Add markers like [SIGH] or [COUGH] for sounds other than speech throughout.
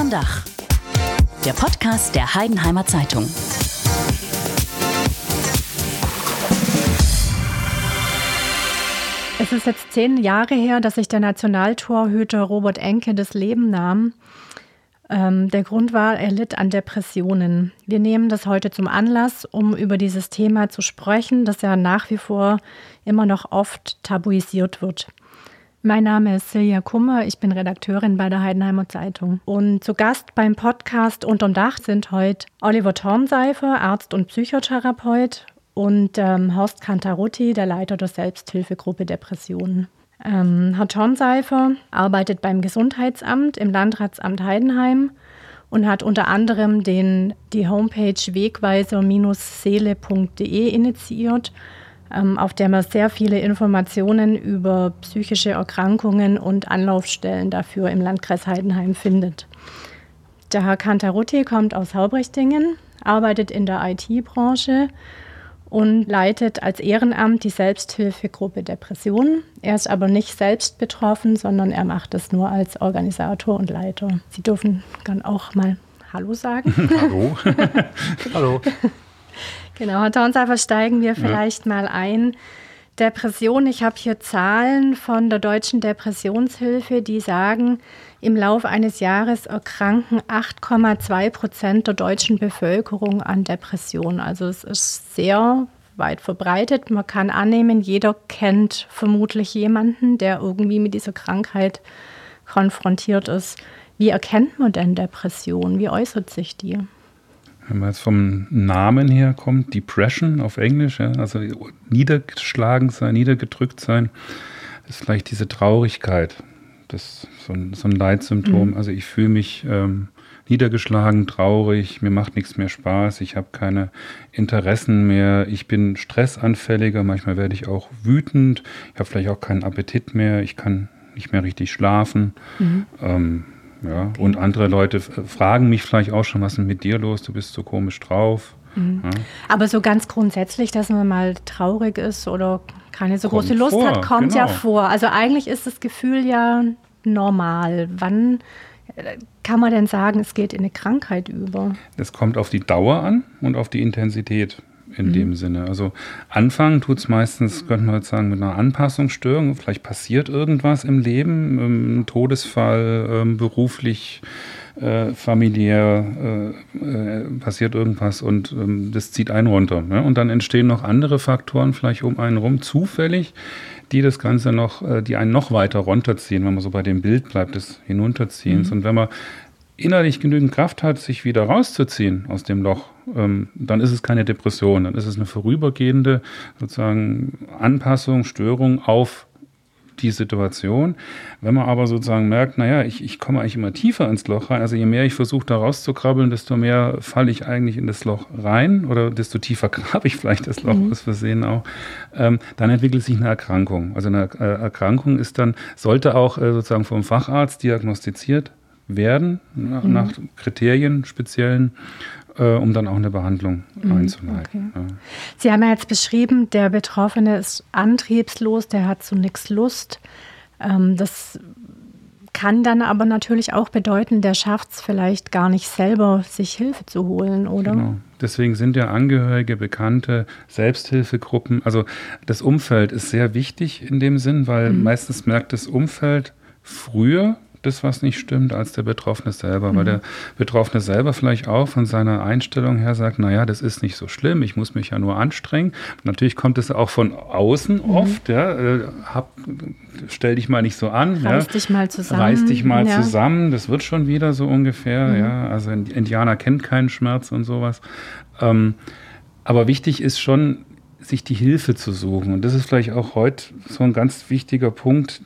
Unterm Dach. Der Podcast der Heidenheimer Zeitung. Es ist jetzt zehn Jahre her, dass sich der Nationaltorhüter Robert Enke das Leben nahm. Ähm, der Grund war, er litt an Depressionen. Wir nehmen das heute zum Anlass, um über dieses Thema zu sprechen, das ja nach wie vor immer noch oft tabuisiert wird. Mein Name ist Silja Kummer, ich bin Redakteurin bei der Heidenheimer Zeitung. Und zu Gast beim Podcast Unterm Dach sind heute Oliver Tornseifer, Arzt und Psychotherapeut, und ähm, Horst Cantarutti, der Leiter der Selbsthilfegruppe Depressionen. Ähm, Herr Tornseifer arbeitet beim Gesundheitsamt im Landratsamt Heidenheim und hat unter anderem den, die Homepage wegweiser-seele.de initiiert, auf der man sehr viele Informationen über psychische Erkrankungen und Anlaufstellen dafür im Landkreis Heidenheim findet. Der Herr Cantarutti kommt aus Haubrichtingen, arbeitet in der IT-Branche und leitet als Ehrenamt die Selbsthilfegruppe Depression. Er ist aber nicht selbst betroffen, sondern er macht es nur als Organisator und Leiter. Sie dürfen dann auch mal Hallo sagen. [LAUGHS] Hallo. [LAUGHS] Hallo. Genau, Herr Taunseifer, steigen wir vielleicht ja. mal ein. Depression, ich habe hier Zahlen von der Deutschen Depressionshilfe, die sagen, im Laufe eines Jahres erkranken 8,2 Prozent der deutschen Bevölkerung an Depressionen. Also es ist sehr weit verbreitet. Man kann annehmen, jeder kennt vermutlich jemanden, der irgendwie mit dieser Krankheit konfrontiert ist. Wie erkennt man denn Depression? Wie äußert sich die? Wenn man jetzt vom Namen her kommt, Depression auf Englisch, ja, also niedergeschlagen sein, niedergedrückt sein, ist vielleicht diese Traurigkeit, das so ein, so ein Leitsymptom. Mhm. Also ich fühle mich ähm, niedergeschlagen, traurig, mir macht nichts mehr Spaß, ich habe keine Interessen mehr, ich bin stressanfälliger, manchmal werde ich auch wütend, ich habe vielleicht auch keinen Appetit mehr, ich kann nicht mehr richtig schlafen. Mhm. Ähm, ja, okay. und andere Leute fragen mich vielleicht auch schon, was ist denn mit dir los? Du bist so komisch drauf. Mhm. Ja. Aber so ganz grundsätzlich, dass man mal traurig ist oder keine so kommt große Lust vor, hat, kommt genau. ja vor. Also eigentlich ist das Gefühl ja normal. Wann äh, kann man denn sagen, es geht in eine Krankheit über? Das kommt auf die Dauer an und auf die Intensität in mhm. dem Sinne. Also anfangen tut es meistens, könnte man jetzt sagen, mit einer Anpassungsstörung. Vielleicht passiert irgendwas im Leben, ähm, Todesfall, ähm, beruflich, äh, familiär äh, äh, passiert irgendwas und ähm, das zieht einen runter. Ne? Und dann entstehen noch andere Faktoren vielleicht um einen rum, zufällig, die das Ganze noch, die einen noch weiter runterziehen, wenn man so bei dem Bild bleibt, des Hinunterziehens. Mhm. Und wenn man innerlich genügend Kraft hat, sich wieder rauszuziehen aus dem Loch, ähm, dann ist es keine Depression, dann ist es eine vorübergehende sozusagen Anpassung, Störung auf die Situation. Wenn man aber sozusagen merkt, naja, ich, ich komme eigentlich immer tiefer ins Loch rein, also je mehr ich versuche da rauszukrabbeln, desto mehr falle ich eigentlich in das Loch rein oder desto tiefer [LAUGHS] grabe ich vielleicht das Loch, mhm. was wir sehen auch, ähm, dann entwickelt sich eine Erkrankung. Also eine äh, Erkrankung ist dann, sollte auch äh, sozusagen vom Facharzt diagnostiziert werden, nach, mhm. nach Kriterien speziellen, äh, um dann auch eine Behandlung mhm. einzuleiten. Okay. Ja. Sie haben ja jetzt beschrieben, der Betroffene ist antriebslos, der hat zu nichts Lust. Ähm, das kann dann aber natürlich auch bedeuten, der schafft es vielleicht gar nicht selber, sich Hilfe zu holen, oder? Genau. Deswegen sind ja Angehörige, Bekannte, Selbsthilfegruppen, also das Umfeld ist sehr wichtig in dem Sinn, weil mhm. meistens merkt das Umfeld früher, das, was nicht stimmt, als der Betroffene selber. Mhm. Weil der Betroffene selber vielleicht auch von seiner Einstellung her sagt, naja, das ist nicht so schlimm, ich muss mich ja nur anstrengen. natürlich kommt es auch von außen mhm. oft, ja, äh, hab, stell dich mal nicht so an. Reiß ja. dich mal zusammen. Reiß dich mal ja. zusammen, das wird schon wieder so ungefähr, mhm. ja. Also Indianer kennt keinen Schmerz und sowas. Ähm, aber wichtig ist schon, sich die Hilfe zu suchen. Und das ist vielleicht auch heute so ein ganz wichtiger Punkt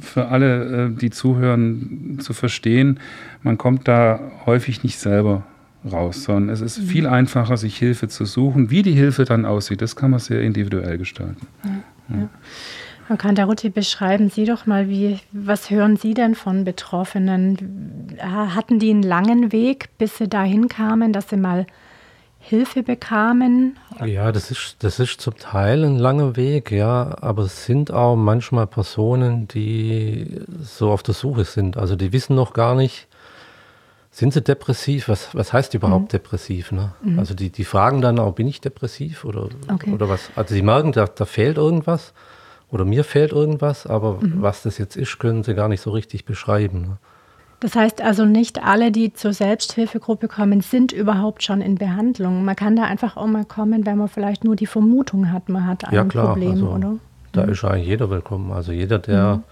für alle, äh, die zuhören, zu verstehen. Man kommt da häufig nicht selber raus, sondern es ist mhm. viel einfacher, sich Hilfe zu suchen. Wie die Hilfe dann aussieht, das kann man sehr individuell gestalten. Ja, ja. Herr Kantarutti, beschreiben Sie doch mal, wie, was hören Sie denn von Betroffenen? Hatten die einen langen Weg, bis sie dahin kamen, dass sie mal Hilfe bekamen? Ja, das ist, das ist zum Teil ein langer Weg, ja, aber es sind auch manchmal Personen, die so auf der Suche sind. Also die wissen noch gar nicht, sind sie depressiv? Was, was heißt überhaupt mhm. depressiv? Ne? Mhm. Also die, die fragen dann auch, bin ich depressiv oder, okay. oder was? Also sie merken, da, da fehlt irgendwas oder mir fehlt irgendwas, aber mhm. was das jetzt ist, können sie gar nicht so richtig beschreiben. Ne? Das heißt also, nicht alle, die zur Selbsthilfegruppe kommen, sind überhaupt schon in Behandlung. Man kann da einfach auch mal kommen, wenn man vielleicht nur die Vermutung hat, man hat ein ja, klar, Problem, also, oder? Da mhm. ist eigentlich jeder willkommen. Also jeder, der mhm.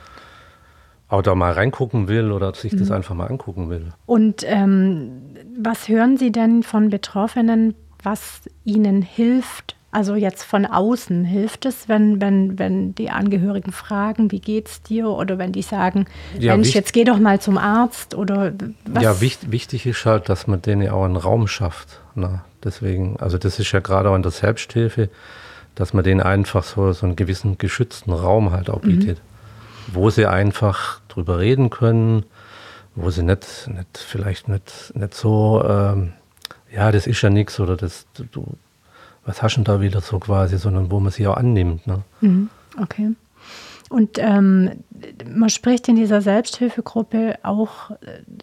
auch da mal reingucken will oder sich mhm. das einfach mal angucken will. Und ähm, was hören Sie denn von Betroffenen, was ihnen hilft, also jetzt von außen hilft es, wenn, wenn, wenn die Angehörigen fragen, wie geht's dir? Oder wenn die sagen, ja, Mensch, jetzt geh doch mal zum Arzt oder was? Ja, wichtig, wichtig ist halt, dass man denen auch einen Raum schafft. Ne? Deswegen, also das ist ja gerade auch in der Selbsthilfe, dass man denen einfach so, so einen gewissen geschützten Raum halt auch bietet, mhm. wo sie einfach drüber reden können, wo sie nicht, nicht vielleicht nicht, nicht so, ähm, ja, das ist ja nichts oder das, du, was hast du da wieder so quasi, sondern wo man sie auch annimmt. Ne? Mhm. Okay. Und ähm, man spricht in dieser Selbsthilfegruppe auch,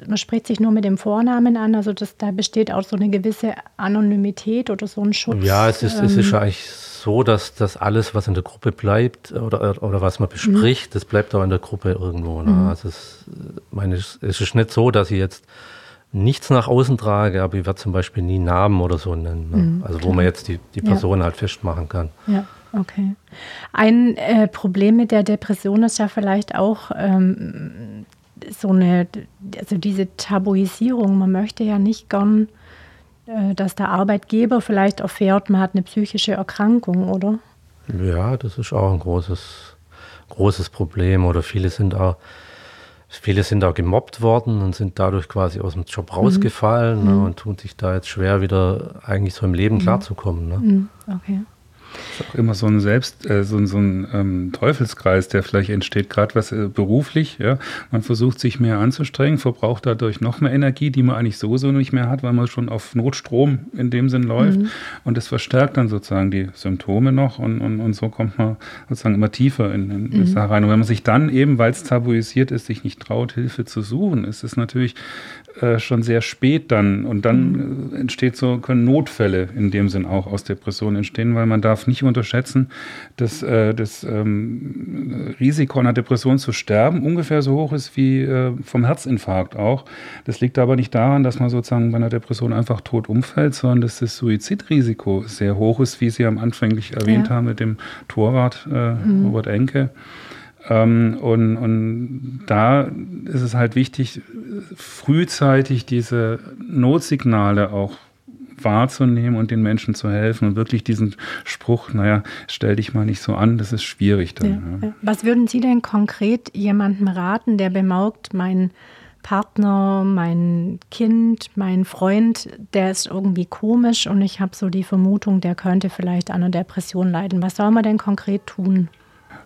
man spricht sich nur mit dem Vornamen an, also das, da besteht auch so eine gewisse Anonymität oder so ein Schutz. Ja, es ist, ähm, es ist ähm, eigentlich so, dass das alles, was in der Gruppe bleibt oder, oder was man bespricht, mhm. das bleibt auch in der Gruppe irgendwo. Ne? Mhm. Also es, meine, es ist nicht so, dass ich jetzt nichts nach außen trage, aber ich werde zum Beispiel nie Namen oder so nennen. Ne? Mhm, also wo man jetzt die, die Person ja. halt festmachen kann. Ja, okay. Ein äh, Problem mit der Depression ist ja vielleicht auch ähm, so eine, also diese Tabuisierung. Man möchte ja nicht gern, äh, dass der Arbeitgeber vielleicht erfährt, man hat eine psychische Erkrankung, oder? Ja, das ist auch ein großes, großes Problem. Oder viele sind auch Viele sind auch gemobbt worden und sind dadurch quasi aus dem Job rausgefallen ne, mhm. ne, und tun sich da jetzt schwer, wieder eigentlich so im Leben mhm. klarzukommen. Ne? Mhm. Okay. Das ist auch immer so ein Selbst, äh, so, so ein ähm, Teufelskreis, der vielleicht entsteht, gerade was äh, beruflich. Ja? Man versucht sich mehr anzustrengen, verbraucht dadurch noch mehr Energie, die man eigentlich sowieso nicht mehr hat, weil man schon auf Notstrom in dem Sinn läuft. Mhm. Und das verstärkt dann sozusagen die Symptome noch und, und, und so kommt man sozusagen immer tiefer in, in mhm. Sache rein. Und wenn man sich dann eben, weil es tabuisiert ist, sich nicht traut, Hilfe zu suchen, ist es natürlich äh, schon sehr spät dann und dann mhm. entsteht so, können Notfälle in dem Sinn auch aus Depressionen entstehen, weil man darf nicht unterschätzen, dass äh, das ähm, Risiko einer Depression zu sterben ungefähr so hoch ist wie äh, vom Herzinfarkt auch. Das liegt aber nicht daran, dass man sozusagen bei einer Depression einfach tot umfällt, sondern dass das Suizidrisiko sehr hoch ist, wie Sie am anfänglich erwähnt ja. haben mit dem Torwart äh, mhm. Robert Enke. Ähm, und, und da ist es halt wichtig, frühzeitig diese Notsignale auch wahrzunehmen und den Menschen zu helfen und wirklich diesen Spruch, naja, stell dich mal nicht so an, das ist schwierig dann. Ja, ja. Was würden Sie denn konkret jemandem raten, der bemerkt, mein Partner, mein Kind, mein Freund, der ist irgendwie komisch und ich habe so die Vermutung, der könnte vielleicht an einer Depression leiden. Was soll man denn konkret tun?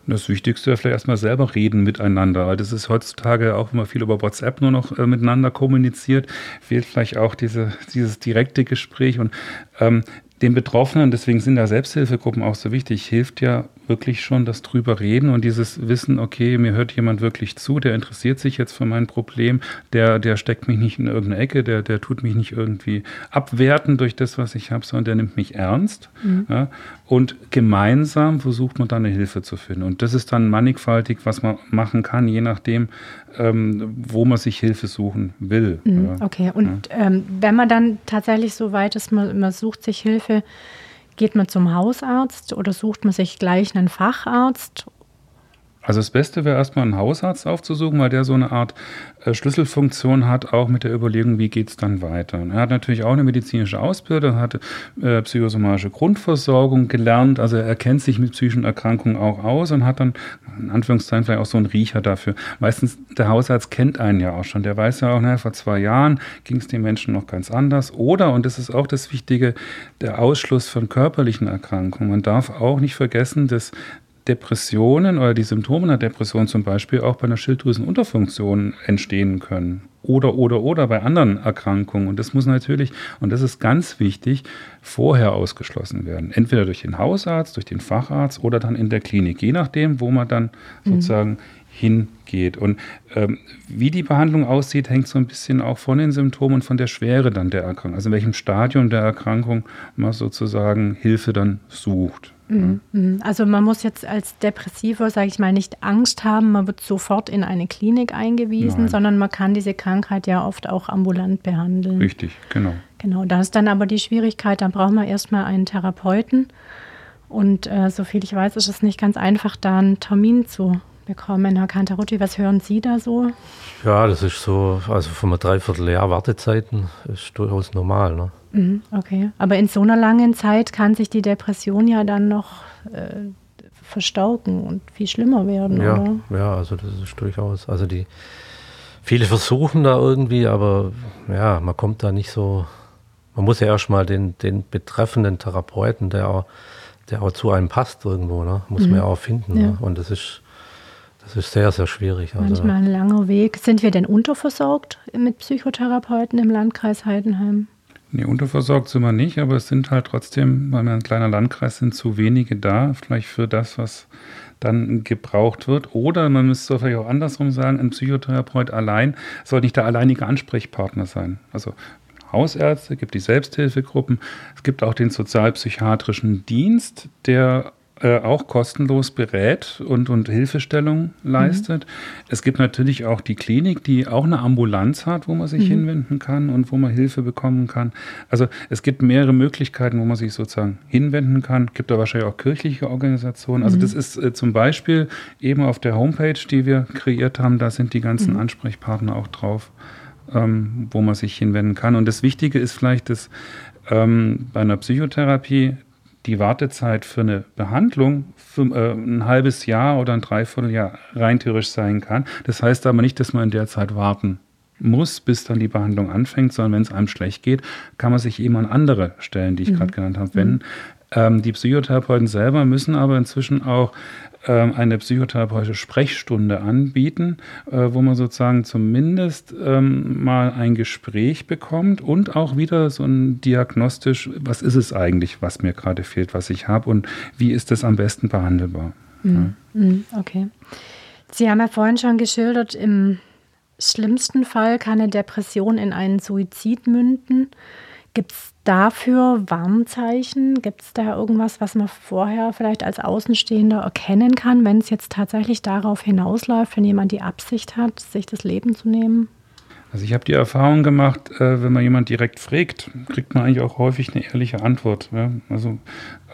Das Wichtigste ist vielleicht erstmal selber reden miteinander, weil das ist heutzutage auch immer viel über WhatsApp nur noch äh, miteinander kommuniziert. Fehlt vielleicht auch diese, dieses direkte Gespräch und ähm, den Betroffenen, deswegen sind da Selbsthilfegruppen auch so wichtig, hilft ja wirklich schon das drüber reden und dieses Wissen, okay, mir hört jemand wirklich zu, der interessiert sich jetzt für mein Problem, der, der steckt mich nicht in irgendeine Ecke, der, der tut mich nicht irgendwie abwerten durch das, was ich habe, sondern der nimmt mich ernst. Mhm. Ja, und gemeinsam versucht man dann eine Hilfe zu finden. Und das ist dann mannigfaltig, was man machen kann, je nachdem, ähm, wo man sich Hilfe suchen will. Mhm, okay, und ja. ähm, wenn man dann tatsächlich so weit ist, man, man sucht sich Hilfe, Geht man zum Hausarzt oder sucht man sich gleich einen Facharzt also das Beste wäre erstmal einen Hausarzt aufzusuchen, weil der so eine Art äh, Schlüsselfunktion hat, auch mit der Überlegung, wie geht es dann weiter. Und er hat natürlich auch eine medizinische Ausbildung, hat äh, psychosomatische Grundversorgung gelernt, also er kennt sich mit psychischen Erkrankungen auch aus und hat dann in Anführungszeichen vielleicht auch so einen Riecher dafür. Meistens der Hausarzt kennt einen ja auch schon, der weiß ja auch, naja, vor zwei Jahren ging es den Menschen noch ganz anders. Oder, und das ist auch das Wichtige, der Ausschluss von körperlichen Erkrankungen. Man darf auch nicht vergessen, dass Depressionen oder die Symptome einer Depression zum Beispiel auch bei einer Schilddrüsenunterfunktion entstehen können. Oder, oder, oder bei anderen Erkrankungen. Und das muss natürlich, und das ist ganz wichtig, vorher ausgeschlossen werden. Entweder durch den Hausarzt, durch den Facharzt oder dann in der Klinik. Je nachdem, wo man dann mhm. sozusagen hingeht. Und ähm, wie die Behandlung aussieht, hängt so ein bisschen auch von den Symptomen und von der Schwere dann der Erkrankung. Also in welchem Stadium der Erkrankung man sozusagen Hilfe dann sucht. Mhm. mhm. Also man muss jetzt als Depressiver, sage ich mal, nicht Angst haben, man wird sofort in eine Klinik eingewiesen, Nein. sondern man kann diese Krankheit ja oft auch ambulant behandeln. Richtig, genau. Genau, da ist dann aber die Schwierigkeit, dann braucht man erstmal einen Therapeuten. Und äh, soviel ich weiß, ist es nicht ganz einfach, da einen Termin zu bekommen. Herr Cantarutti, was hören Sie da so? Ja, das ist so, also von einem Dreivierteljahr Wartezeiten ist durchaus normal. Ne? Mhm, okay, aber in so einer langen Zeit kann sich die Depression ja dann noch äh, verstauken und viel schlimmer werden, ja, oder? Ja, also das ist durchaus, also die, viele versuchen da irgendwie, aber ja, man kommt da nicht so, man muss ja erstmal den, den betreffenden Therapeuten, der auch, der auch zu einem passt irgendwo, ne? muss mhm. man ja auch finden. Ja. Ne? Und das ist, das ist sehr, sehr schwierig. Also Manchmal ein langer Weg. Sind wir denn unterversorgt mit Psychotherapeuten im Landkreis Heidenheim? Nee, unterversorgt sind wir nicht, aber es sind halt trotzdem, weil wir ein kleiner Landkreis sind, zu wenige da, vielleicht für das, was dann gebraucht wird. Oder man müsste vielleicht auch andersrum sagen, ein Psychotherapeut allein soll nicht der alleinige Ansprechpartner sein. Also Hausärzte, gibt die Selbsthilfegruppen, es gibt auch den sozialpsychiatrischen Dienst, der äh, auch kostenlos berät und, und Hilfestellung leistet. Mhm. Es gibt natürlich auch die Klinik, die auch eine Ambulanz hat, wo man sich mhm. hinwenden kann und wo man Hilfe bekommen kann. Also es gibt mehrere Möglichkeiten, wo man sich sozusagen hinwenden kann. Es gibt da wahrscheinlich auch kirchliche Organisationen. Also mhm. das ist äh, zum Beispiel eben auf der Homepage, die wir kreiert haben, da sind die ganzen mhm. Ansprechpartner auch drauf, ähm, wo man sich hinwenden kann. Und das Wichtige ist vielleicht, dass ähm, bei einer Psychotherapie die Wartezeit für eine Behandlung für, äh, ein halbes Jahr oder ein Dreivierteljahr rein theoretisch sein kann. Das heißt aber nicht, dass man in der Zeit warten muss, bis dann die Behandlung anfängt, sondern wenn es einem schlecht geht, kann man sich eben an andere Stellen, die ich mhm. gerade genannt habe, wenden. Mhm. Ähm, die Psychotherapeuten selber müssen aber inzwischen auch eine psychotherapeutische Sprechstunde anbieten, äh, wo man sozusagen zumindest ähm, mal ein Gespräch bekommt und auch wieder so ein diagnostisch, was ist es eigentlich, was mir gerade fehlt, was ich habe und wie ist das am besten behandelbar. Mhm. Ja. Mhm, okay. Sie haben ja vorhin schon geschildert, im schlimmsten Fall kann eine Depression in einen Suizid münden. Gibt es dafür Warnzeichen? Gibt es da irgendwas, was man vorher vielleicht als Außenstehender erkennen kann, wenn es jetzt tatsächlich darauf hinausläuft, wenn jemand die Absicht hat, sich das Leben zu nehmen? Also ich habe die Erfahrung gemacht, äh, wenn man jemand direkt fragt, kriegt man eigentlich auch häufig eine ehrliche Antwort. Ja? Also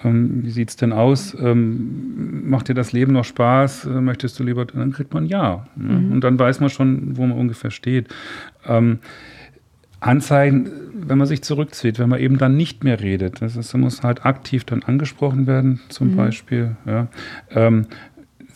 ähm, wie sieht es denn aus? Ähm, macht dir das Leben noch Spaß? Äh, möchtest du lieber? Dann kriegt man ja. Mhm. Und dann weiß man schon, wo man ungefähr steht. Ähm, Anzeigen, wenn man sich zurückzieht, wenn man eben dann nicht mehr redet. Das, ist, muss halt aktiv dann angesprochen werden, zum mhm. Beispiel. Ja. Ähm,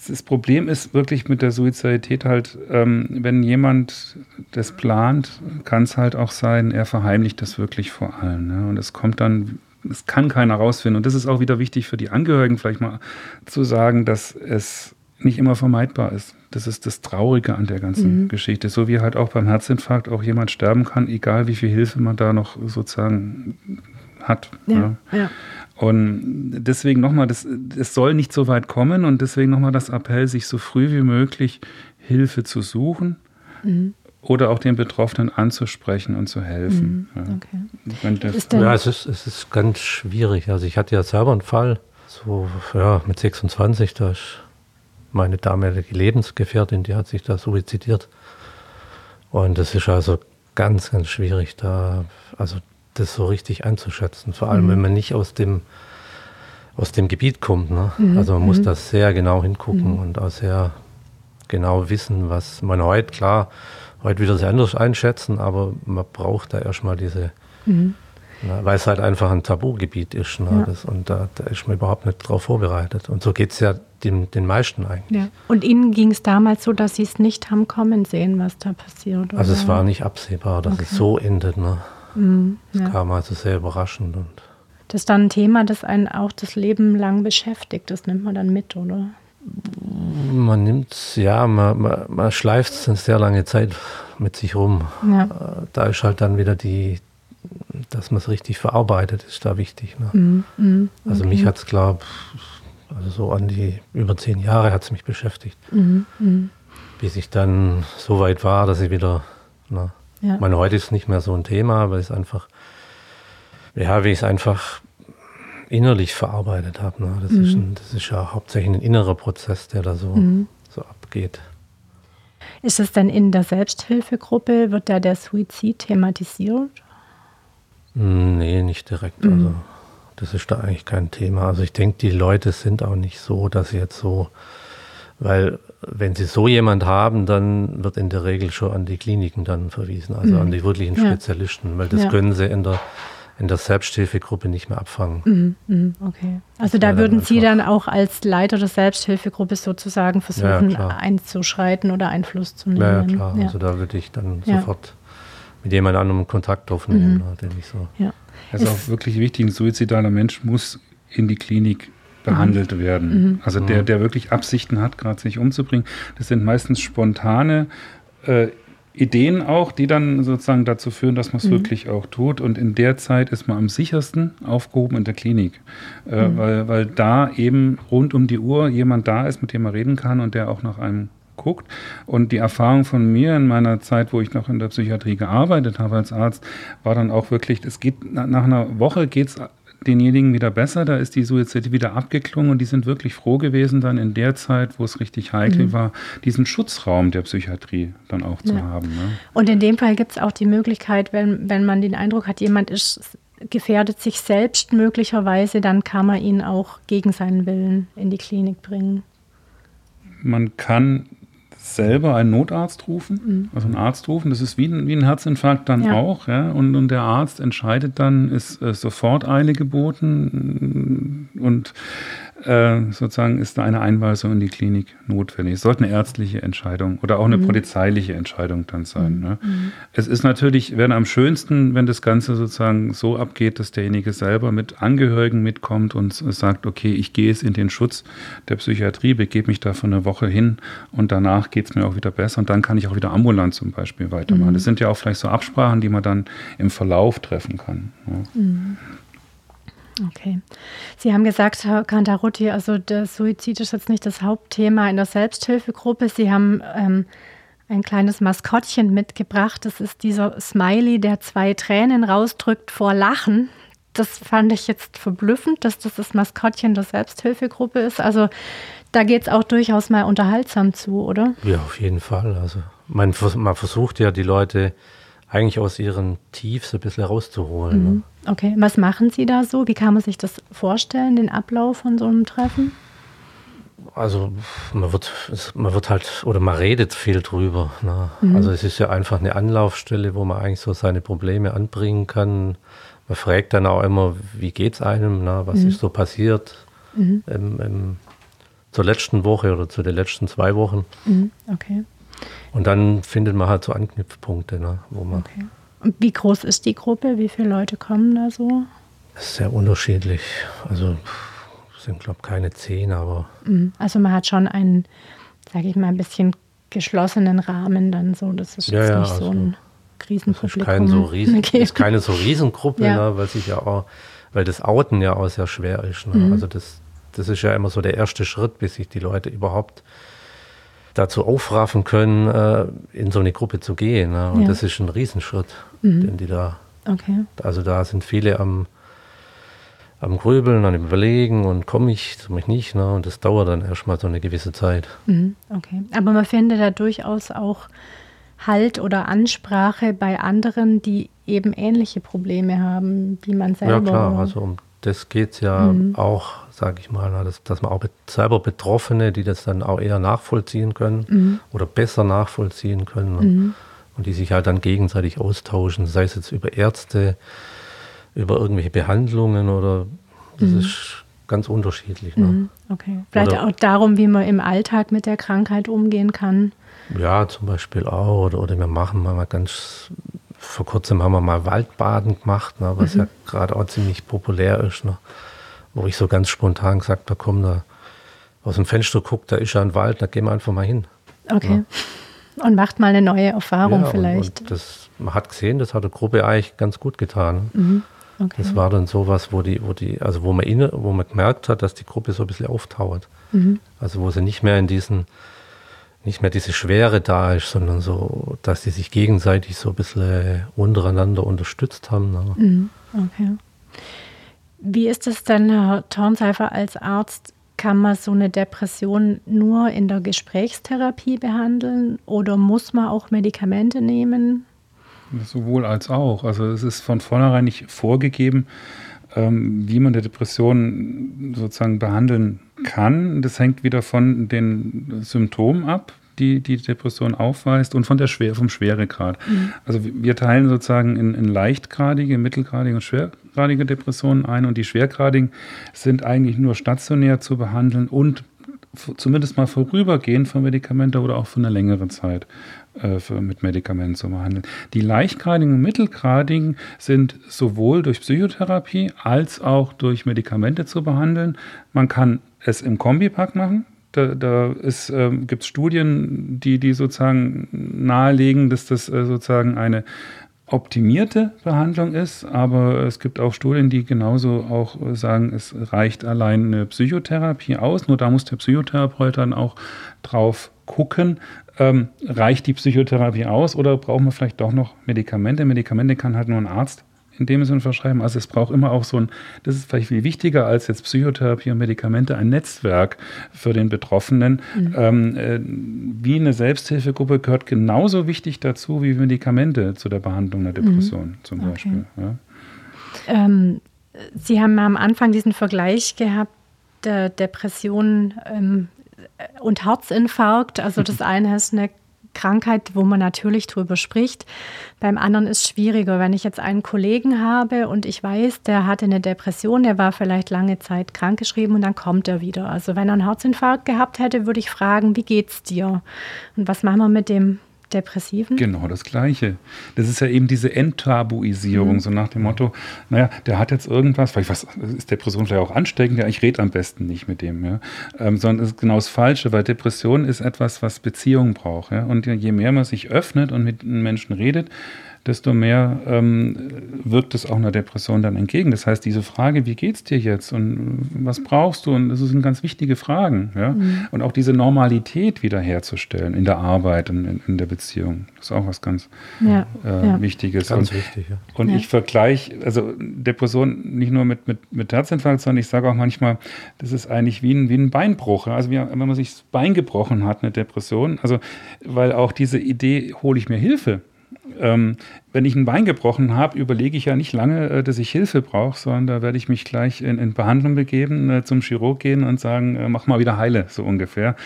das Problem ist wirklich mit der Suizidität halt, ähm, wenn jemand das plant, kann es halt auch sein, er verheimlicht das wirklich vor allem. Ne? Und es kommt dann, es kann keiner rausfinden. Und das ist auch wieder wichtig für die Angehörigen, vielleicht mal zu sagen, dass es nicht immer vermeidbar ist. Das ist das Traurige an der ganzen mhm. Geschichte. So wie halt auch beim Herzinfarkt auch jemand sterben kann, egal wie viel Hilfe man da noch sozusagen hat. Ja, ja. ja. Und deswegen nochmal, das, das soll nicht so weit kommen und deswegen nochmal das Appell, sich so früh wie möglich Hilfe zu suchen. Mhm oder auch den Betroffenen anzusprechen und zu helfen. Mhm, okay. Ja, ja es, ist, es ist ganz schwierig. Also ich hatte ja selber einen Fall, so ja, mit 26, da ist meine damalige Lebensgefährtin, die hat sich da suizidiert. Und das ist also ganz, ganz schwierig, da, also das so richtig einzuschätzen. Vor allem, mhm. wenn man nicht aus dem, aus dem Gebiet kommt. Ne? Mhm. Also man muss mhm. da sehr genau hingucken mhm. und auch sehr genau wissen, was man heute, klar, heute wieder sehr anders einschätzen, aber man braucht da erstmal diese mhm. Ne, weil es halt einfach ein Tabugebiet ist. Ne, ja. das, und da, da, ist man überhaupt nicht drauf vorbereitet. Und so geht es ja den, den meisten eigentlich. Ja. Und Ihnen ging es damals so, dass Sie es nicht haben kommen sehen, was da passiert? Oder? Also es war nicht absehbar, dass okay. es so endet. Ne? Mhm, das ja. kam also sehr überraschend. Und das ist dann ein Thema, das einen auch das Leben lang beschäftigt. Das nimmt man dann mit, oder? Man nimmt es, ja, man, man, man schleift es eine sehr lange Zeit mit sich rum. Ja. Da ist halt dann wieder die, dass man es richtig verarbeitet, ist da wichtig. Ne? Mm, mm, okay. Also mich hat es, glaube also so an die über zehn Jahre hat es mich beschäftigt. Mm, bis ich dann so weit war, dass ich wieder, na, Ja. ich meine, heute ist es nicht mehr so ein Thema, weil es einfach, ja, wie ich es einfach innerlich verarbeitet habe. Ne? Das, ist ein, das ist ja hauptsächlich ein innerer Prozess, der da so, so abgeht. Ist es denn in der Selbsthilfegruppe, wird da der Suizid thematisiert? Nee, nicht direkt. Also, das ist da eigentlich kein Thema. Also ich denke, die Leute sind auch nicht so, dass sie jetzt so, weil wenn sie so jemand haben, dann wird in der Regel schon an die Kliniken dann verwiesen, also an die wirklichen Ja. Spezialisten, weil das Ja. können sie in der, in der Selbsthilfegruppe nicht mehr abfangen. Mhm, okay. Also da würden dann Sie dann auch als Leiter der Selbsthilfegruppe sozusagen versuchen, klar. einzuschreiten oder Einfluss zu nehmen. Ja, ja, klar. Ja. Also da würde ich dann Ja. sofort mit jemand anderem Kontakt aufnehmen, ne, den ich so. ja. Das ist auch wirklich wichtig. Ein suizidaler Mensch muss in die Klinik behandelt Mhm. werden. Also der, der wirklich Absichten hat, gerade sich umzubringen. Das sind meistens spontane äh, Ideen auch, die dann sozusagen dazu führen, dass man es wirklich auch tut. Und in der Zeit ist man am sichersten aufgehoben in der Klinik, äh, weil, weil da eben rund um die Uhr jemand da ist, mit dem man reden kann und der auch nach einem guckt. Und die Erfahrung von mir in meiner Zeit, wo ich noch in der Psychiatrie gearbeitet habe als Arzt, war dann auch wirklich, es geht na- nach einer Woche geht es denjenigen wieder besser, da ist die Suizidität wieder abgeklungen und die sind wirklich froh gewesen, dann in der Zeit, wo es richtig heikel war, diesen Schutzraum der Psychiatrie dann auch zu Ja. haben. Ne? Und in dem Fall gibt es auch die Möglichkeit, wenn, wenn man den Eindruck hat, jemand ist gefährdet sich selbst möglicherweise, dann kann man ihn auch gegen seinen Willen in die Klinik bringen. Man kann selber einen Notarzt rufen, also einen Arzt rufen. Das ist wie ein, wie ein Herzinfarkt dann Ja. auch. Ja? Und, und der Arzt entscheidet dann, ist äh, sofort Eile geboten und äh, sozusagen ist da eine Einweisung in die Klinik notwendig. Es sollte eine ärztliche Entscheidung oder auch eine polizeiliche Entscheidung dann sein. Ne? Es ist natürlich, wäre am schönsten, wenn das Ganze sozusagen so abgeht, dass derjenige selber mit Angehörigen mitkommt und sagt, okay, ich gehe jetzt in den Schutz der Psychiatrie, begebe mich da für eine Woche hin und danach geht es mir auch wieder besser und dann kann ich auch wieder ambulant zum Beispiel weitermachen. Das sind ja auch vielleicht so Absprachen, die man dann im Verlauf treffen kann. Ja. Okay. Sie haben gesagt, Herr Cantarutti, also der Suizid ist jetzt nicht das Hauptthema in der Selbsthilfegruppe. Sie haben ähm, ein kleines Maskottchen mitgebracht. Das ist dieser Smiley, der zwei Tränen rausdrückt vor Lachen. Das fand ich jetzt verblüffend, dass das das Maskottchen der Selbsthilfegruppe ist. Also da geht es auch durchaus mal unterhaltsam zu, oder? Ja, auf jeden Fall. Also man, man versucht ja die Leute eigentlich aus ihren Tiefs ein bisschen rauszuholen. Ne? Okay, was machen Sie da so? Wie kann man sich das vorstellen, den Ablauf von so einem Treffen? Also man wird, es- man wird halt, oder man redet viel drüber. Ne? Also es ist ja einfach eine Anlaufstelle, wo man eigentlich so seine Probleme anbringen kann. Man fragt dann auch immer, wie geht's einem, ne? was ist so passiert im, im, zur letzten Woche oder zu den letzten zwei Wochen. Mhm, Okay. Und dann findet man halt so Anknüpfpunkte, ne? wo man, Okay. Und wie groß ist die Gruppe? Wie viele Leute kommen da so? das ist sehr unterschiedlich. Also sind glaube keine zehn, aber Mhm. Also man hat schon einen, sage ich mal, ein bisschen geschlossenen Rahmen dann so. Das ist Ja, jetzt ja, nicht so also ein Das Riesenpublikum. ist, kein so riesen, [LAUGHS] ist keine so Riesengruppe, Ja. ne, weil sich ja auch, weil das Outen ja auch sehr schwer ist. Mhm. Ne? Also das, das ist ja immer so der erste Schritt, bis sich die Leute überhaupt dazu aufraffen können, äh, in so eine Gruppe zu gehen. Ne? Und Ja. Mhm. das ist ein Riesenschritt, den die da, Okay. also da sind viele am, am Grübeln, am Überlegen und komme ich, komme ich nicht. Ne? Und das dauert dann erstmal so eine gewisse Zeit. Mhm. okay. Aber man findet da durchaus auch Halt oder Ansprache bei anderen, die eben ähnliche Probleme haben, wie man selber. Ja klar, also um das geht es ja auch, sage ich mal, dass, dass man auch selber Betroffene, die das dann auch eher nachvollziehen können oder besser nachvollziehen können ne? und die sich halt dann gegenseitig austauschen, sei es jetzt über Ärzte, über irgendwelche Behandlungen oder das ist ganz unterschiedlich. Ne? Mhm. Okay. Vielleicht Oder- auch darum, wie man im Alltag mit der Krankheit umgehen kann. Ja, zum Beispiel auch. Oder, oder wir machen mal ganz, vor kurzem haben wir mal Waldbaden gemacht, ne, was ja gerade auch ziemlich populär ist. Ne, wo ich so ganz spontan gesagt habe, komm, da aus dem Fenster guckt, da ist ja ein Wald, da gehen wir einfach mal hin. Okay. Und macht mal eine neue Erfahrung Ja, und- vielleicht. Und das, man hat gesehen, das hat der Gruppe eigentlich ganz gut getan. Ne? okay. Das war dann sowas, wo die, wo die, also wo man inne, wo man gemerkt hat, dass die Gruppe so ein bisschen auftaut. Mhm. Also wo sie nicht mehr in diesen, nicht mehr diese Schwere da ist, sondern so, dass die sich gegenseitig so ein bisschen untereinander unterstützt haben. Ne? Mhm, okay. Wie ist es denn, Herr Tornseifer, als Arzt? Kann man so eine Depression nur in der Gesprächstherapie behandeln oder muss man auch Medikamente nehmen? Sowohl als auch. Also es ist von vornherein nicht vorgegeben, ähm, wie man eine Depression sozusagen behandeln kann. Das hängt wieder von den Symptomen ab, die die Depression aufweist und von der Schwer vom Schweregrad. Mhm. Also wir teilen sozusagen in, in leichtgradige, mittelgradige und schwergradige Depressionen ein und die schwergradigen sind eigentlich nur stationär zu behandeln und zumindest mal vorübergehend von Medikamenten oder auch für eine längere Zeit äh, für, mit Medikamenten zu behandeln. Die leichtgradigen und mittelgradigen sind sowohl durch Psychotherapie als auch durch Medikamente zu behandeln. Man kann es im Kombipack machen. Da, da äh, gibt es Studien, die, die sozusagen nahelegen, dass das äh, sozusagen eine optimierte Behandlung ist, aber es gibt auch Studien, die genauso auch sagen, es reicht allein eine Psychotherapie aus. Nur da muss der Psychotherapeut dann auch drauf gucken, ähm, reicht die Psychotherapie aus oder brauchen wir vielleicht doch noch Medikamente? Medikamente kann halt nur ein Arzt in dem Sinne verschreiben. Also es braucht immer auch so ein, das ist vielleicht viel wichtiger als jetzt Psychotherapie und Medikamente, ein Netzwerk für den Betroffenen. Mhm. Ähm, äh, wie eine Selbsthilfegruppe gehört genauso wichtig dazu wie Medikamente zu der Behandlung der Depression mhm. zum Beispiel. Ja. Ähm, Sie haben am Anfang diesen Vergleich gehabt, der Depression ähm, und Herzinfarkt. Also das [LAUGHS] eine ist eine Krankheit, wo man natürlich drüber spricht. Beim anderen ist es schwieriger. Wenn ich jetzt einen Kollegen habe und ich weiß, der hatte eine Depression, der war vielleicht lange Zeit krankgeschrieben und dann kommt er wieder. Also wenn er einen Herzinfarkt gehabt hätte, würde ich fragen, wie geht's dir? Und was machen wir mit dem Depressiven? Genau, das Gleiche. Das ist ja eben diese Enttabuisierung, mhm. so nach dem Motto, naja, der hat jetzt irgendwas, vielleicht was, ist Depression vielleicht auch ansteckend, ja, ich rede am besten nicht mit dem, ja. Ähm, sondern es ist genau das Falsche, weil Depression ist etwas, was Beziehung braucht, ja. Und je mehr man sich öffnet und mit Menschen redet, desto mehr ähm, wirkt es auch einer Depression dann entgegen. Das heißt, diese Frage, wie geht's dir jetzt und was brauchst du? Und das sind ganz wichtige Fragen. Ja? Mhm. Und auch diese Normalität wiederherzustellen in der Arbeit und in, in der Beziehung. Das ist auch was ganz ja. Äh, ja. Wichtiges. Ganz und, wichtig, ja. Und ich vergleiche, also Depression nicht nur mit, mit, mit Herzinfarkt, sondern ich sage auch manchmal, das ist eigentlich wie ein, wie ein Beinbruch. Also wie, wenn man sich das Bein gebrochen hat, eine Depression. Also, weil auch diese Idee, hole ich mir Hilfe, ähm, wenn ich ein Bein gebrochen habe, überlege ich ja nicht lange, äh, dass ich Hilfe brauche, sondern da werde ich mich gleich in, in Behandlung begeben, äh, zum Chirurg gehen und sagen, äh, mach mal wieder heile, so ungefähr.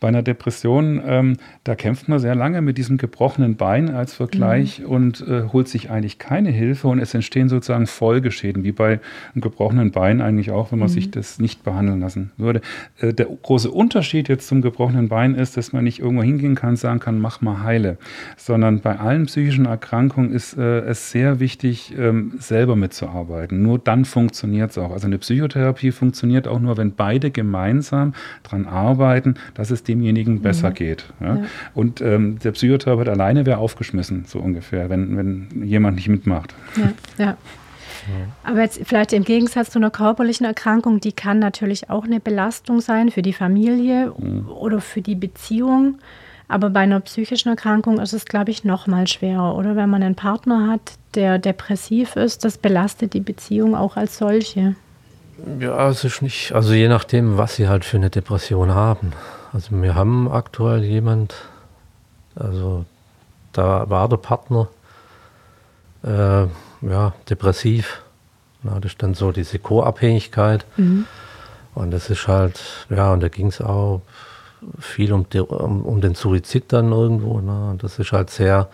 Bei einer Depression, ähm, da kämpft man sehr lange mit diesem gebrochenen Bein als Vergleich mhm. und äh, holt sich eigentlich keine Hilfe und es entstehen sozusagen Folgeschäden, wie bei einem gebrochenen Bein eigentlich auch, wenn man mhm. sich das nicht behandeln lassen würde. Äh, der große Unterschied jetzt zum gebrochenen Bein ist, dass man nicht irgendwo hingehen kann, sagen kann, mach mal heile, sondern bei allen psychischen Erkrankungen ist äh, es sehr wichtig, ähm, selber mitzuarbeiten. Nur dann funktioniert es auch. Also eine Psychotherapie funktioniert auch nur, wenn beide gemeinsam daran arbeiten, dass es demjenigen besser mhm. geht. Ja? Ja. Und ähm, der Psychotherapeut alleine wäre aufgeschmissen, so ungefähr, wenn, wenn jemand nicht mitmacht. Ja, ja. Aber jetzt vielleicht im Gegensatz zu einer körperlichen Erkrankung, die kann natürlich auch eine Belastung sein für die Familie mhm. oder für die Beziehung. Aber bei einer psychischen Erkrankung ist es, glaube ich, noch mal schwerer, oder? Wenn man einen Partner hat, der depressiv ist, das belastet die Beziehung auch als solche. Ja, es ist nicht, also je nachdem, was sie halt für eine Depression haben. Also wir haben aktuell jemand, also da war der Partner äh, ja, depressiv. Na, das ist dann so diese Co-Abhängigkeit. Mhm. Und das ist halt, ja, und da ging es auch viel um, die, um, um, den Suizid dann irgendwo. Ne? Das ist halt sehr,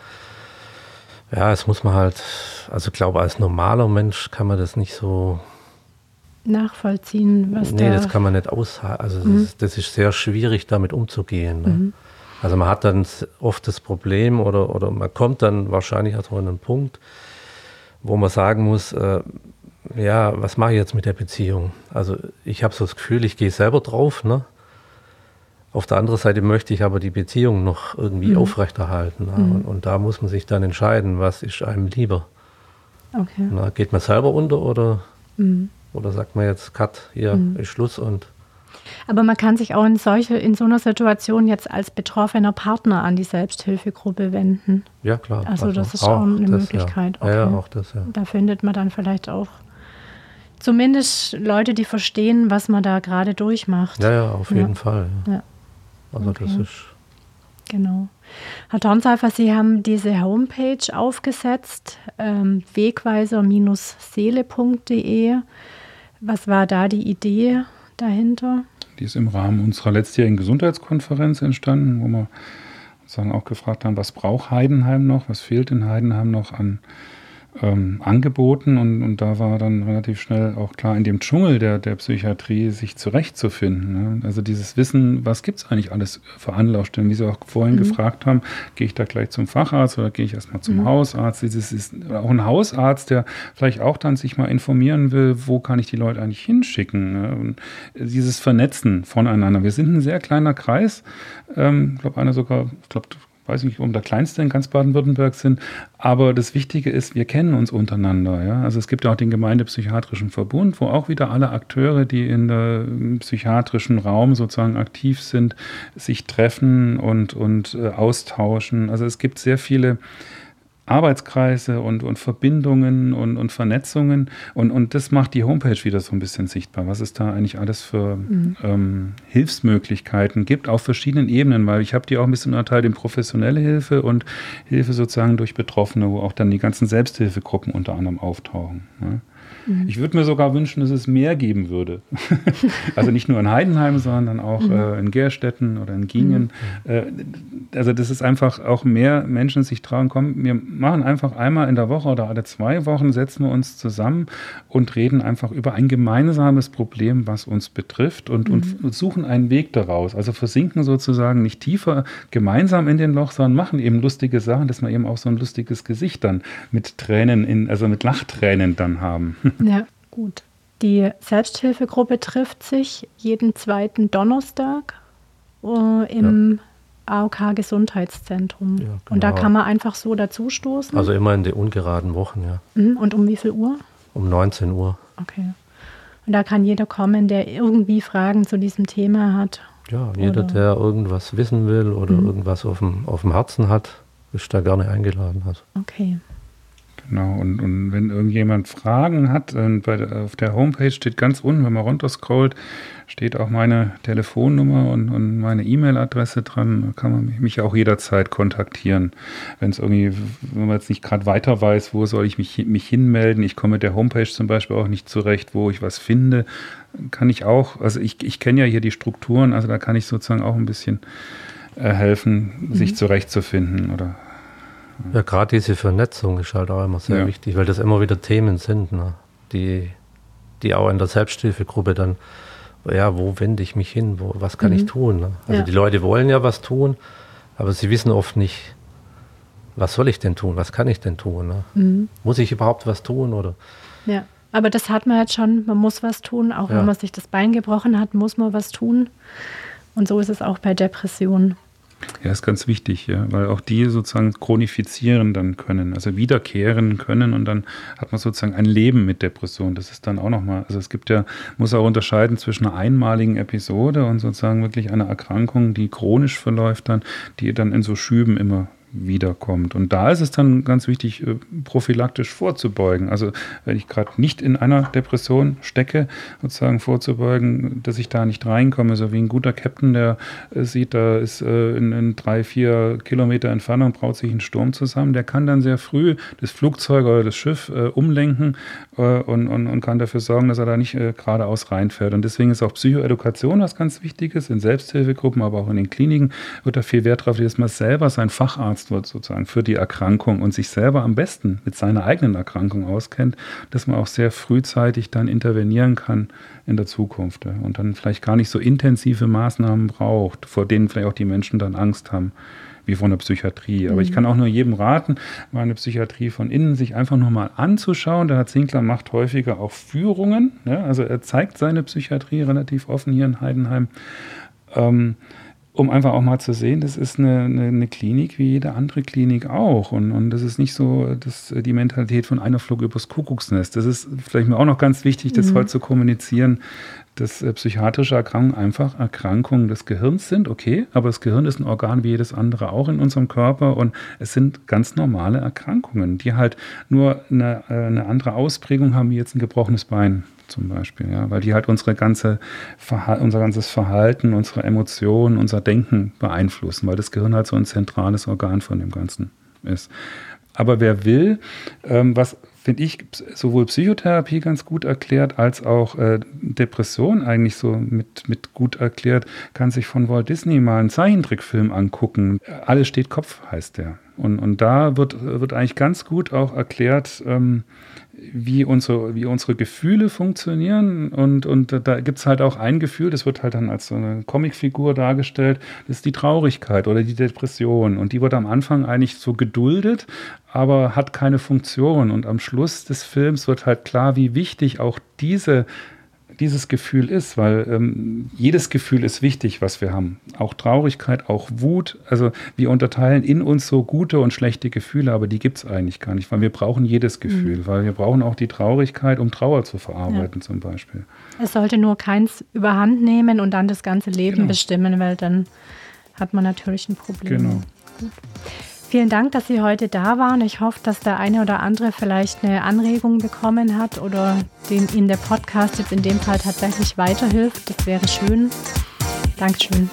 ja, es muss man halt, also ich glaube, als normaler Mensch kann man das nicht so nachvollziehen, was Nee, da das kann man nicht aushalten. Also mhm. das, ist, das, ist, sehr schwierig, damit umzugehen. Ne? Mhm. Also man hat dann oft das Problem oder, oder man kommt dann wahrscheinlich auch an einen Punkt, wo man sagen muss, äh, ja, was mache ich jetzt mit der Beziehung? Also ich habe so das Gefühl, ich gehe selber drauf, ne? Auf der anderen Seite möchte ich aber die Beziehung noch irgendwie mhm. aufrechterhalten. Mhm. Und, und, da muss man sich dann entscheiden, was ist einem lieber. Okay. Na, geht man selber unter oder, mhm. oder sagt man jetzt, Cut, hier mhm. ist Schluss und Aber man kann sich auch in, solche, in so einer Situation jetzt als betroffener Partner an die Selbsthilfegruppe wenden. Ja, klar. Also, also das ist auch eine das, Möglichkeit. Ja. Okay. ja, auch das, ja. Da findet man dann vielleicht auch zumindest Leute, die verstehen, was man da gerade durchmacht. Ja, ja, auf jeden Fall. Ja. Also okay. das ist. Genau. Herr Dornsalfer, Sie haben diese Homepage aufgesetzt, ähm, wegweiser-seele.de. Was war da die Idee dahinter? Die ist im Rahmen unserer letztjährigen Gesundheitskonferenz entstanden, wo wir sozusagen auch gefragt haben, was braucht Heidenheim noch, was fehlt in Heidenheim noch an ähm, angeboten und, und da war dann relativ schnell auch klar, in dem Dschungel der, der Psychiatrie sich zurechtzufinden. Ne? Also dieses Wissen, was gibt es eigentlich alles für Anlaufstellen, wie Sie auch vorhin mhm. gefragt haben, gehe ich da gleich zum Facharzt oder gehe ich erstmal zum mhm. Hausarzt? Dieses ist auch ein Hausarzt, der vielleicht auch dann sich mal informieren will, wo kann ich die Leute eigentlich hinschicken? Ne? Und dieses Vernetzen voneinander. Wir sind ein sehr kleiner Kreis, ähm, ich glaube einer sogar, ich glaube weiß nicht, um der kleinste in ganz Baden-Württemberg sind. Aber das Wichtige ist, wir kennen uns untereinander. Ja? Also es gibt ja auch den Gemeindepsychiatrischen Verbund, wo auch wieder alle Akteure, die in der psychiatrischen Raum sozusagen aktiv sind, sich treffen und, und äh, austauschen. Also es gibt sehr viele Arbeitskreise und, und Verbindungen und, und Vernetzungen. Und, und das macht die Homepage wieder so ein bisschen sichtbar, was es da eigentlich alles für mhm. ähm, Hilfsmöglichkeiten gibt auf verschiedenen Ebenen, weil ich habe die auch ein bisschen unterteilt in professionelle Hilfe und Hilfe sozusagen durch Betroffene, wo auch dann die ganzen Selbsthilfegruppen unter anderem auftauchen. Ne? Mhm. Ich würde mir sogar wünschen, dass es mehr geben würde. [LAUGHS] also nicht nur in Heidenheim, sondern auch mhm. äh, in Gerstetten oder in Gingen. Mhm. Äh, also das ist einfach auch mehr Menschen sich trauen, komm, wir machen einfach einmal in der Woche oder alle zwei Wochen, setzen wir uns zusammen und reden einfach über ein gemeinsames Problem, was uns betrifft und, und mhm. suchen einen Weg daraus. Also versinken sozusagen nicht tiefer gemeinsam in den Loch, sondern machen eben lustige Sachen, dass wir eben auch so ein lustiges Gesicht dann mit Tränen, in, also mit Lachtränen dann haben. [LAUGHS] Ja, gut. Die Selbsthilfegruppe trifft sich jeden zweiten Donnerstag äh, im ja. AOK Gesundheitszentrum. Ja, genau. Und da kann man einfach so dazustoßen. Also immer in den ungeraden Wochen, ja. Mhm. Und um wie viel Uhr? Um 19 Uhr. Okay. Und da kann jeder kommen, der irgendwie Fragen zu diesem Thema hat. Ja, jeder, der irgendwas wissen will oder mhm. irgendwas auf dem, auf dem Herzen hat, ist da gerne eingeladen. Also. Okay. Genau, und, und wenn irgendjemand Fragen hat, bei der, auf der Homepage steht ganz unten, wenn man runterscrollt, steht auch meine Telefonnummer und, und meine E-Mail-Adresse dran. Da kann man mich auch jederzeit kontaktieren. Wenn es irgendwie, wenn man jetzt nicht gerade weiter weiß, wo soll ich mich, mich hinmelden. Ich komme mit der Homepage zum Beispiel auch nicht zurecht, wo ich was finde, kann ich auch, also ich, ich kenne ja hier die Strukturen, also da kann ich sozusagen auch ein bisschen äh, helfen, mhm. sich zurechtzufinden oder ja, gerade diese Vernetzung ist halt auch immer sehr ja. wichtig, weil das immer wieder Themen sind, ne? die, die auch in der Selbsthilfegruppe dann, ja, wo wende ich mich hin, wo, was kann mhm. ich tun? Ne? Also ja. die Leute wollen ja was tun, aber sie wissen oft nicht, was soll ich denn tun, was kann ich denn tun? Ne? Mhm. Muss ich überhaupt was tun? Oder? Ja, aber das hat man jetzt schon, man muss was tun, auch ja. wenn man sich das Bein gebrochen hat, muss man was tun. Und so ist es auch bei Depressionen. Ja, ist ganz wichtig, ja, weil auch die sozusagen chronifizieren dann können, also wiederkehren können und dann hat man sozusagen ein Leben mit Depression. Das ist dann auch nochmal, also es gibt ja, muss auch unterscheiden zwischen einer einmaligen Episode und sozusagen wirklich einer Erkrankung, die chronisch verläuft dann, die dann in so Schüben immer wiederkommt. Und da ist es dann ganz wichtig, äh, prophylaktisch vorzubeugen. Also wenn ich gerade nicht in einer Depression stecke, sozusagen vorzubeugen, dass ich da nicht reinkomme. So wie ein guter Captain, der äh, sieht, da ist äh, in, in, drei, vier Kilometer Entfernung braut sich ein Sturm zusammen. Der kann dann sehr früh das Flugzeug oder das Schiff umlenken und, und, und, kann dafür sorgen, dass er da nicht geradeaus reinfährt. Und deswegen ist auch Psychoedukation was ganz Wichtiges. In Selbsthilfegruppen, aber auch in den Kliniken wird da viel Wert drauf, dass man selber sein Facharzt Facharzt wird sozusagen für die Erkrankung und sich selber am besten mit seiner eigenen Erkrankung auskennt, dass man auch sehr frühzeitig dann intervenieren kann in der Zukunft und dann vielleicht gar nicht so intensive Maßnahmen braucht, vor denen vielleicht auch die Menschen dann Angst haben wie von der Psychiatrie. Aber mhm. ich kann auch nur jedem raten, mal eine Psychiatrie von innen sich einfach nur mal anzuschauen. Der Herr Zinkler macht häufiger auch Führungen. Ja, also er zeigt seine Psychiatrie relativ offen hier in Heidenheim. Ähm, um einfach auch mal zu sehen, das ist eine, eine, eine, Klinik wie jede andere Klinik auch. Und, und das ist nicht so dass die Mentalität von einer Flug übers Kuckucksnest. Das ist vielleicht mir auch noch ganz wichtig, das mhm. heute zu kommunizieren, dass äh, psychiatrische Erkrankungen einfach Erkrankungen des Gehirns sind, okay, aber das Gehirn ist ein Organ wie jedes andere auch in unserem Körper und es sind ganz normale Erkrankungen, die halt nur eine, äh, eine andere Ausprägung haben wie jetzt ein gebrochenes Bein zum Beispiel, ja, weil die halt unsere ganze unser ganzes Verhalten, unsere Emotionen, unser Denken beeinflussen, weil das Gehirn halt so ein zentrales Organ von dem Ganzen ist. Aber wer will, ähm, was finde ich, sowohl Psychotherapie ganz gut erklärt, als auch äh, Depression eigentlich so mit, mit gut erklärt, kann sich von Walt Disney mal einen Zeichentrickfilm angucken. Alles steht Kopf, heißt der. Und, und da wird, wird eigentlich ganz gut auch erklärt, ähm, wie unsere, wie unsere Gefühle funktionieren. Und, und da gibt es halt auch ein Gefühl, das wird halt dann als so eine Comicfigur dargestellt, das ist die Traurigkeit oder die Depression. Und die wird am Anfang eigentlich so geduldet, aber hat keine Funktion. Und am Schluss des Films wird halt klar, wie wichtig auch diese dieses Gefühl ist, weil ähm, jedes Gefühl ist wichtig, was wir haben. Auch Traurigkeit, auch Wut. Also wir unterteilen in uns so gute und schlechte Gefühle, aber die gibt es eigentlich gar nicht, weil wir brauchen jedes Gefühl, mhm. weil wir brauchen auch die Traurigkeit, um Trauer zu verarbeiten ja. zum Beispiel. Es sollte nur keins überhand nehmen und dann das ganze Leben genau. bestimmen, weil dann hat man natürlich ein Problem. Genau. Gut. Vielen Dank, dass Sie heute da waren. Ich hoffe, dass der eine oder andere vielleicht eine Anregung bekommen hat oder dem Ihnen der Podcast jetzt in dem Fall tatsächlich weiterhilft. Das wäre schön. Dankeschön.